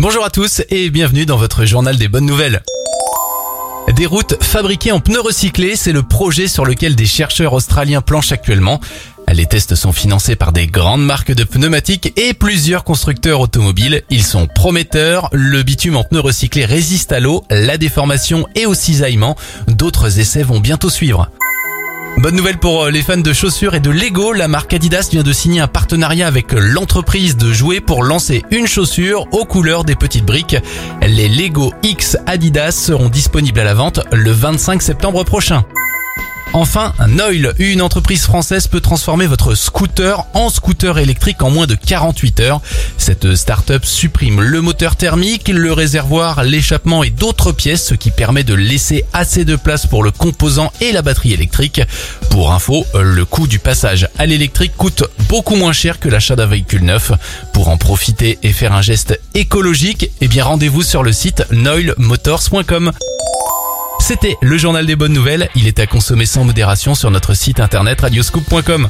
Bonjour à tous et bienvenue dans votre journal des bonnes nouvelles. Des routes fabriquées en pneus recyclés, c'est le projet sur lequel des chercheurs australiens planchent actuellement. Les tests sont financés par des grandes marques de pneumatiques et plusieurs constructeurs automobiles. Ils sont prometteurs. Le bitume en pneus recyclés résiste à l'eau, la déformation et au cisaillement. D'autres essais vont bientôt suivre. Bonne nouvelle pour euh, les fans de chaussures et de Lego, la marque Adidas vient de signer un partenariat avec l'entreprise de jouets pour lancer une chaussure aux couleurs des petites briques. Les Lego X Adidas seront disponibles à la vente le 25 septembre prochain. Enfin, Noil, une entreprise française peut transformer votre scooter en scooter électrique en moins de 48 heures. Cette start-up supprime le moteur thermique, le réservoir, l'échappement et d'autres pièces, ce qui permet de laisser assez de place pour le composant et la batterie électrique. Pour info, le coût du passage à l'électrique coûte beaucoup moins cher que l'achat d'un véhicule neuf. Pour en profiter et faire un geste écologique, eh bien rendez-vous sur le site noilmotors.com. C'était le journal des bonnes nouvelles. Il est à consommer sans modération sur notre site internet radioscoop.com.